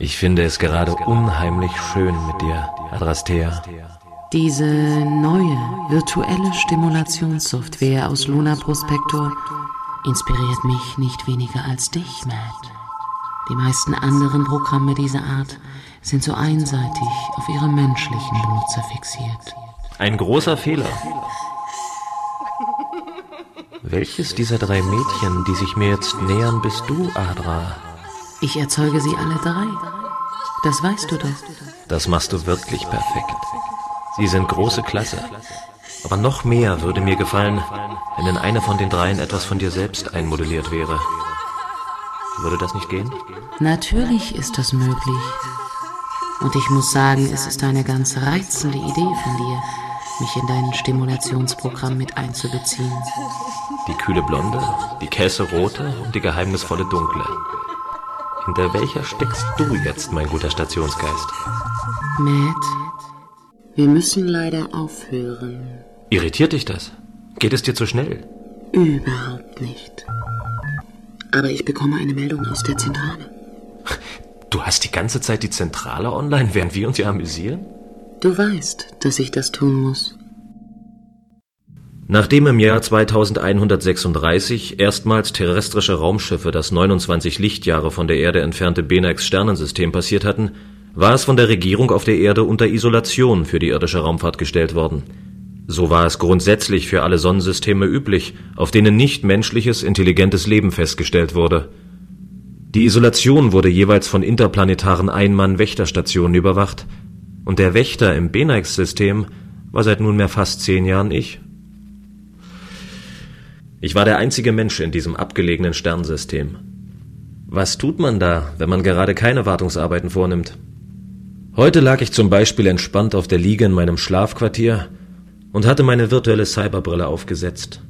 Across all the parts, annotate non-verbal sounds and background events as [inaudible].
Ich finde es gerade unheimlich schön mit dir, Adrastea. Diese neue virtuelle Stimulationssoftware aus Luna Prospector inspiriert mich nicht weniger als dich, Matt. Die meisten anderen Programme dieser Art sind so einseitig auf ihre menschlichen Benutzer fixiert. Ein großer Fehler. Welches dieser drei Mädchen, die sich mir jetzt nähern, bist du, Adra? Ich erzeuge sie alle drei. Das weißt du doch. Das machst du wirklich perfekt. Sie sind große Klasse. Aber noch mehr würde mir gefallen, wenn in einer von den dreien etwas von dir selbst einmodelliert wäre. Würde das nicht gehen? Natürlich ist das möglich. Und ich muss sagen, es ist eine ganz reizende Idee von dir, mich in dein Stimulationsprogramm mit einzubeziehen. Die kühle Blonde, die Käserote und die geheimnisvolle Dunkle. Hinter welcher steckst du jetzt, mein guter Stationsgeist? Matt, wir müssen leider aufhören. Irritiert dich das? Geht es dir zu schnell? Überhaupt nicht. Aber ich bekomme eine Meldung aus der Zentrale. Du hast die ganze Zeit die Zentrale online, während wir uns hier amüsieren? Du weißt, dass ich das tun muss. Nachdem im Jahr 2136 erstmals terrestrische Raumschiffe das 29 Lichtjahre von der Erde entfernte Benax Sternensystem passiert hatten, war es von der Regierung auf der Erde unter Isolation für die irdische Raumfahrt gestellt worden. So war es grundsätzlich für alle Sonnensysteme üblich, auf denen nicht menschliches, intelligentes Leben festgestellt wurde. Die Isolation wurde jeweils von interplanetaren Ein-Mann-Wächterstationen überwacht, und der Wächter im Benax-System war seit nunmehr fast zehn Jahren ich. Ich war der einzige Mensch in diesem abgelegenen Sternsystem. Was tut man da, wenn man gerade keine Wartungsarbeiten vornimmt? Heute lag ich zum Beispiel entspannt auf der Liege in meinem Schlafquartier und hatte meine virtuelle Cyberbrille aufgesetzt.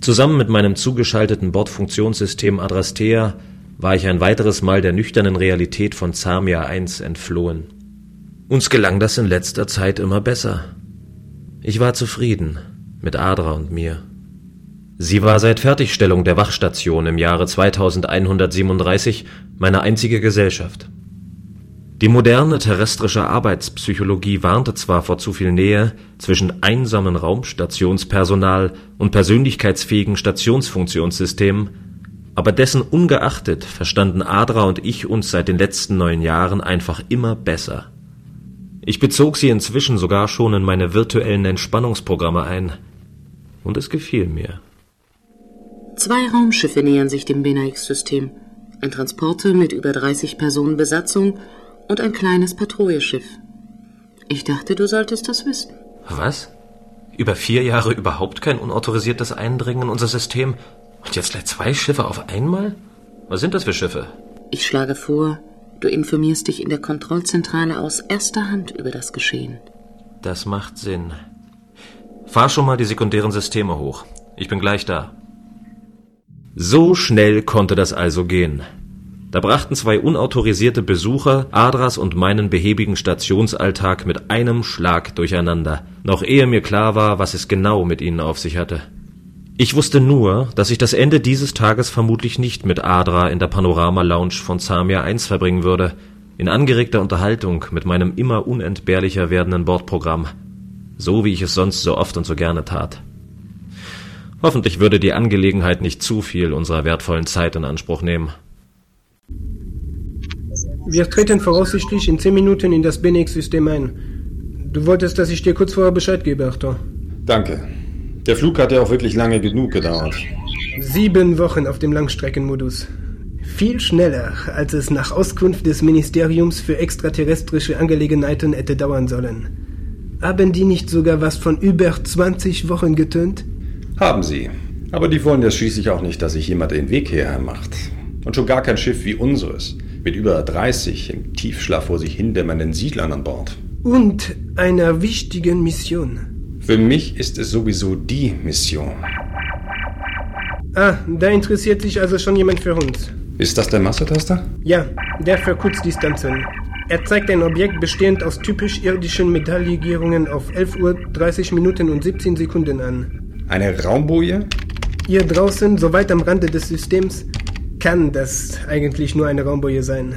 Zusammen mit meinem zugeschalteten Bordfunktionssystem Adrastea war ich ein weiteres Mal der nüchternen Realität von Zamia 1 entflohen. Uns gelang das in letzter Zeit immer besser. Ich war zufrieden mit Adra und mir. Sie war seit Fertigstellung der Wachstation im Jahre 2137 meine einzige Gesellschaft. Die moderne terrestrische Arbeitspsychologie warnte zwar vor zu viel Nähe zwischen einsamen Raumstationspersonal und persönlichkeitsfähigen Stationsfunktionssystemen, aber dessen ungeachtet verstanden Adra und ich uns seit den letzten neun Jahren einfach immer besser. Ich bezog sie inzwischen sogar schon in meine virtuellen Entspannungsprogramme ein, und es gefiel mir. Zwei Raumschiffe nähern sich dem Benaix-System. Ein Transporter mit über 30 Personen Besatzung und ein kleines Patrouilleschiff. Ich dachte, du solltest das wissen. Was? Über vier Jahre überhaupt kein unautorisiertes Eindringen in unser System und jetzt gleich zwei Schiffe auf einmal? Was sind das für Schiffe? Ich schlage vor, du informierst dich in der Kontrollzentrale aus erster Hand über das Geschehen. Das macht Sinn. Fahr schon mal die sekundären Systeme hoch. Ich bin gleich da. So schnell konnte das also gehen. Da brachten zwei unautorisierte Besucher Adras und meinen behäbigen Stationsalltag mit einem Schlag durcheinander, noch ehe mir klar war, was es genau mit ihnen auf sich hatte. Ich wusste nur, dass ich das Ende dieses Tages vermutlich nicht mit Adra in der Panorama-Lounge von Zamia 1 verbringen würde, in angeregter Unterhaltung mit meinem immer unentbehrlicher werdenden Bordprogramm, so wie ich es sonst so oft und so gerne tat. Hoffentlich würde die Angelegenheit nicht zu viel unserer wertvollen Zeit in Anspruch nehmen. Wir treten voraussichtlich in zehn Minuten in das Benex-System ein. Du wolltest, dass ich dir kurz vorher Bescheid gebe, Arthur. Danke. Der Flug hat ja auch wirklich lange genug gedauert. Sieben Wochen auf dem Langstreckenmodus. Viel schneller, als es nach Auskunft des Ministeriums für extraterrestrische Angelegenheiten hätte dauern sollen. Haben die nicht sogar was von über 20 Wochen getönt? Haben sie. Aber die wollen ja schließlich auch nicht, dass sich jemand den Weg hierher macht. Und schon gar kein Schiff wie unseres, mit über 30 im Tiefschlaf vor sich hindämmernden Siedlern an Bord. Und einer wichtigen Mission. Für mich ist es sowieso die Mission. Ah, da interessiert sich also schon jemand für uns. Ist das der Massetaster? Ja, der für Kurzdistanzen. Er zeigt ein Objekt bestehend aus typisch irdischen Metalllegierungen auf 11 Uhr 30 Minuten und 17 Sekunden an. Eine Raumboje? Hier draußen, so weit am Rande des Systems, kann das eigentlich nur eine Raumboje sein.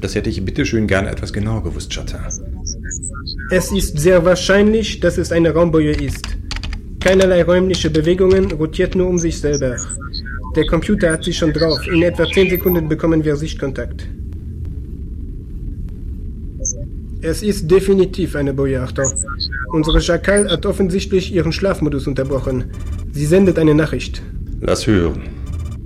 Das hätte ich bitteschön gerne etwas genauer gewusst, Chatin. Es ist sehr wahrscheinlich, dass es eine Raumboje ist. Keinerlei räumliche Bewegungen, rotiert nur um sich selber. Der Computer hat sich schon drauf. In etwa 10 Sekunden bekommen wir Sichtkontakt. Es ist definitiv eine Boje, Achtung. Unsere Schakal hat offensichtlich ihren Schlafmodus unterbrochen. Sie sendet eine Nachricht. Lass hören.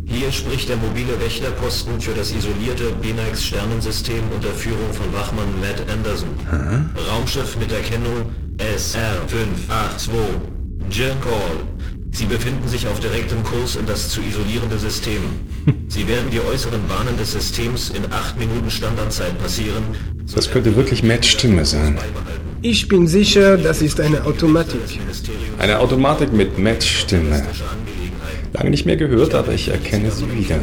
Hier spricht der mobile Wächterposten für das isolierte Benax-Sternensystem unter Führung von Wachmann Matt Anderson. Hm? Raumschiff mit Erkennung SR582 Call. Sie befinden sich auf direktem Kurs in das zu isolierende System. [laughs] Sie werden die äußeren Bahnen des Systems in 8 Minuten Standardzeit passieren. Das könnte wirklich Matts Stimme sein. Ich bin sicher, das ist eine Automatik. Eine Automatik mit Matts Stimme. Lange nicht mehr gehört, aber ich erkenne sie wieder.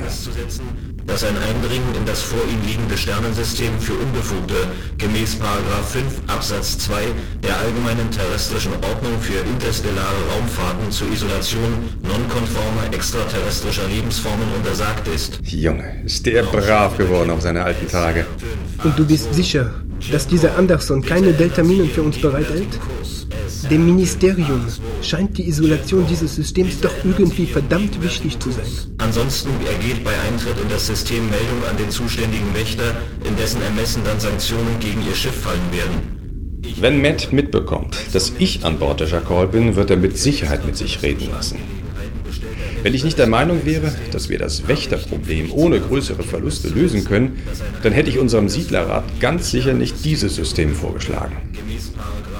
Dass ein Eindringen in das vor ihm liegende Sternensystem für Unbefugte gemäß 5 Absatz 2 der allgemeinen terrestrischen Ordnung für interstellare Raumfahrten zur Isolation nonkonformer extraterrestrischer Lebensformen untersagt ist. Junge, ist der brav geworden auf seine alten Tage. Und du bist sicher, dass dieser Anderson keine Deltaminen für uns bereithält? Dem Ministerium scheint die Isolation dieses Systems doch irgendwie verdammt wichtig zu sein. Ansonsten ergeht bei Eintritt in das System Meldung an den zuständigen Wächter, in dessen Ermessen dann Sanktionen gegen ihr Schiff fallen werden. Wenn Matt mitbekommt, dass ich an Bord der Jackal bin, wird er mit Sicherheit mit sich reden lassen. Wenn ich nicht der Meinung wäre, dass wir das Wächterproblem ohne größere Verluste lösen können, dann hätte ich unserem Siedlerrat ganz sicher nicht dieses System vorgeschlagen.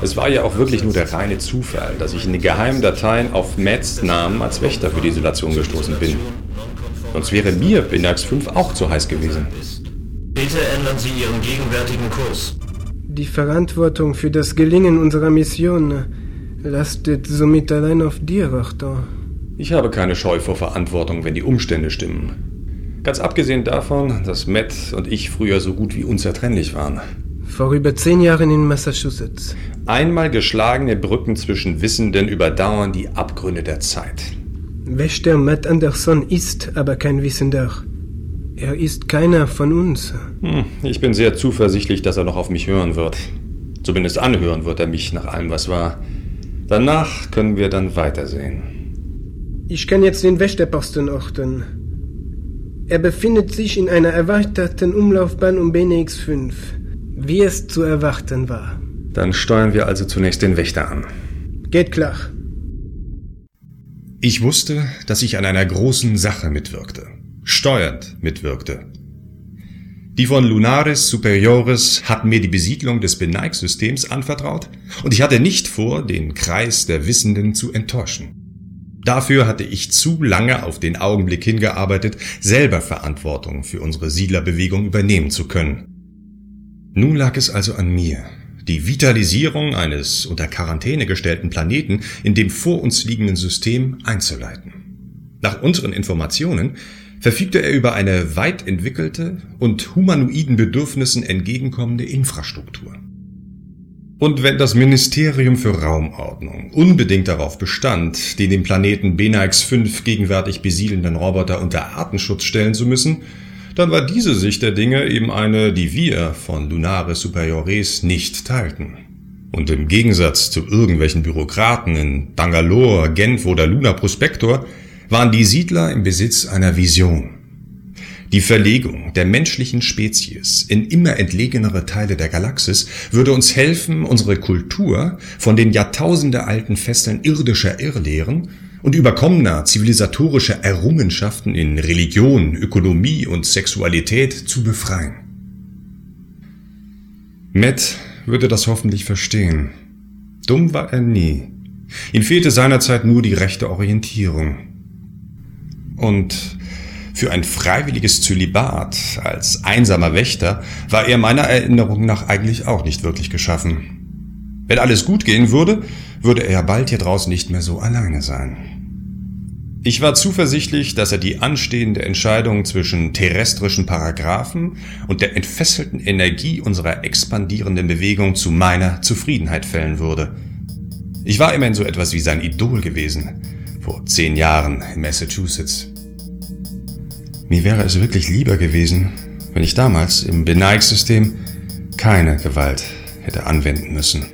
Es war ja auch wirklich nur der reine Zufall, dass ich in den geheimen Dateien auf Matts Namen als Wächter für die Isolation gestoßen bin. Sonst wäre mir Binax 5 auch zu heiß gewesen. Bitte ändern Sie Ihren gegenwärtigen Kurs. Die Verantwortung für das Gelingen unserer Mission lastet somit allein auf dir, Wachter. Ich habe keine Scheu vor Verantwortung, wenn die Umstände stimmen. Ganz abgesehen davon, dass Matt und ich früher so gut wie unzertrennlich waren. Vor über zehn Jahren in Massachusetts. Einmal geschlagene Brücken zwischen Wissenden überdauern die Abgründe der Zeit. Wächter Matt Anderson ist aber kein Wissender. Er ist keiner von uns. Hm, ich bin sehr zuversichtlich, dass er noch auf mich hören wird. Zumindest anhören wird er mich nach allem, was war. Danach können wir dann weitersehen. Ich kann jetzt den Wächterposten orten. Er befindet sich in einer erweiterten Umlaufbahn um BNX 5 wie es zu erwarten war. Dann steuern wir also zunächst den Wächter an. Geht klar. Ich wusste, dass ich an einer großen Sache mitwirkte. Steuernd mitwirkte. Die von Lunaris Superiores hatten mir die Besiedlung des Beneig-Systems anvertraut und ich hatte nicht vor, den Kreis der Wissenden zu enttäuschen. Dafür hatte ich zu lange auf den Augenblick hingearbeitet, selber Verantwortung für unsere Siedlerbewegung übernehmen zu können. Nun lag es also an mir, die Vitalisierung eines unter Quarantäne gestellten Planeten in dem vor uns liegenden System einzuleiten. Nach unseren Informationen verfügte er über eine weit entwickelte und humanoiden Bedürfnissen entgegenkommende Infrastruktur. Und wenn das Ministerium für Raumordnung unbedingt darauf bestand, den den Planeten Benax 5 gegenwärtig besiedelnden Roboter unter Artenschutz stellen zu müssen, dann war diese Sicht der Dinge eben eine, die wir von Lunares Superiores nicht teilten. Und im Gegensatz zu irgendwelchen Bürokraten in Bangalore, Genf oder Luna Prospector waren die Siedler im Besitz einer Vision. Die Verlegung der menschlichen Spezies in immer entlegenere Teile der Galaxis würde uns helfen, unsere Kultur von den jahrtausendealten Fesseln irdischer Irrlehren und überkommener zivilisatorischer Errungenschaften in Religion, Ökonomie und Sexualität zu befreien. Matt würde das hoffentlich verstehen. Dumm war er nie. Ihm fehlte seinerzeit nur die rechte Orientierung. Und für ein freiwilliges Zölibat als einsamer Wächter war er meiner Erinnerung nach eigentlich auch nicht wirklich geschaffen. Wenn alles gut gehen würde, würde er bald hier draußen nicht mehr so alleine sein. Ich war zuversichtlich, dass er die anstehende Entscheidung zwischen terrestrischen Paragraphen und der entfesselten Energie unserer expandierenden Bewegung zu meiner Zufriedenheit fällen würde. Ich war immerhin so etwas wie sein Idol gewesen, vor zehn Jahren in Massachusetts. Mir wäre es wirklich lieber gewesen, wenn ich damals im Beneig-System keine Gewalt hätte anwenden müssen.